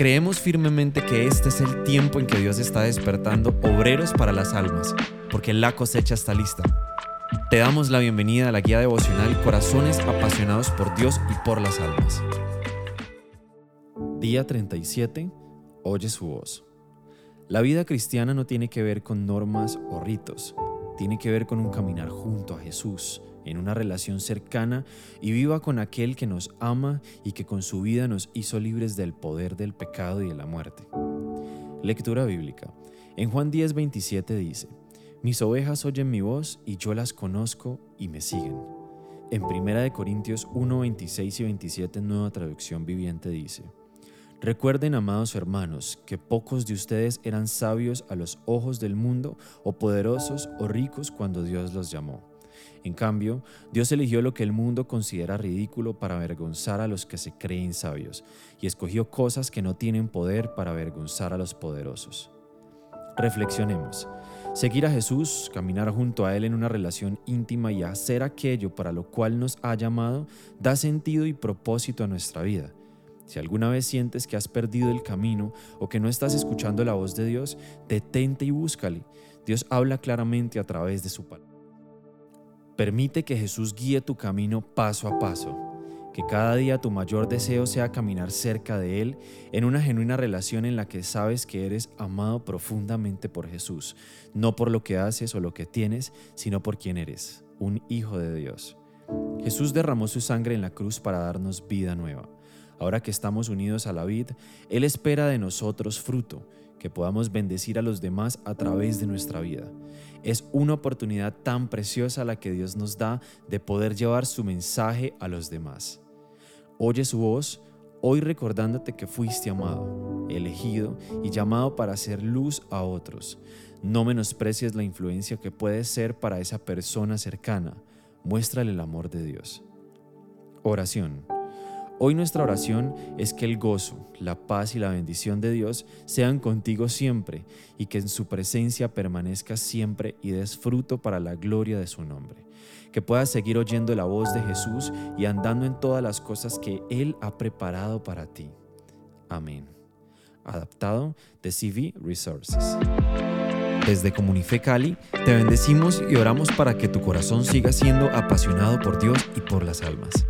Creemos firmemente que este es el tiempo en que Dios está despertando obreros para las almas, porque la cosecha está lista. Te damos la bienvenida a la guía devocional Corazones apasionados por Dios y por las almas. Día 37. Oye su voz. La vida cristiana no tiene que ver con normas o ritos, tiene que ver con un caminar junto a Jesús, en una relación cercana y viva con aquel que nos ama y que con su vida nos hizo libres del poder del pecado y de la muerte. Lectura bíblica. En Juan 10, 27 dice, Mis ovejas oyen mi voz y yo las conozco y me siguen. En 1 Corintios 1, 26 y 27 Nueva Traducción Viviente dice, Recuerden, amados hermanos, que pocos de ustedes eran sabios a los ojos del mundo o poderosos o ricos cuando Dios los llamó. En cambio, Dios eligió lo que el mundo considera ridículo para avergonzar a los que se creen sabios, y escogió cosas que no tienen poder para avergonzar a los poderosos. Reflexionemos. Seguir a Jesús, caminar junto a Él en una relación íntima y hacer aquello para lo cual nos ha llamado, da sentido y propósito a nuestra vida. Si alguna vez sientes que has perdido el camino o que no estás escuchando la voz de Dios, detente y búscale. Dios habla claramente a través de su palabra. Permite que Jesús guíe tu camino paso a paso, que cada día tu mayor deseo sea caminar cerca de Él en una genuina relación en la que sabes que eres amado profundamente por Jesús, no por lo que haces o lo que tienes, sino por quien eres, un hijo de Dios. Jesús derramó su sangre en la cruz para darnos vida nueva. Ahora que estamos unidos a la vid, Él espera de nosotros fruto, que podamos bendecir a los demás a través de nuestra vida. Es una oportunidad tan preciosa la que Dios nos da de poder llevar su mensaje a los demás. Oye su voz hoy recordándote que fuiste amado, elegido y llamado para hacer luz a otros. No menosprecies la influencia que puedes ser para esa persona cercana. Muéstrale el amor de Dios. Oración. Hoy nuestra oración es que el gozo, la paz y la bendición de Dios sean contigo siempre y que en su presencia permanezcas siempre y des fruto para la gloria de su nombre. Que puedas seguir oyendo la voz de Jesús y andando en todas las cosas que Él ha preparado para ti. Amén. Adaptado de CV Resources. Desde Comunife Cali, te bendecimos y oramos para que tu corazón siga siendo apasionado por Dios y por las almas.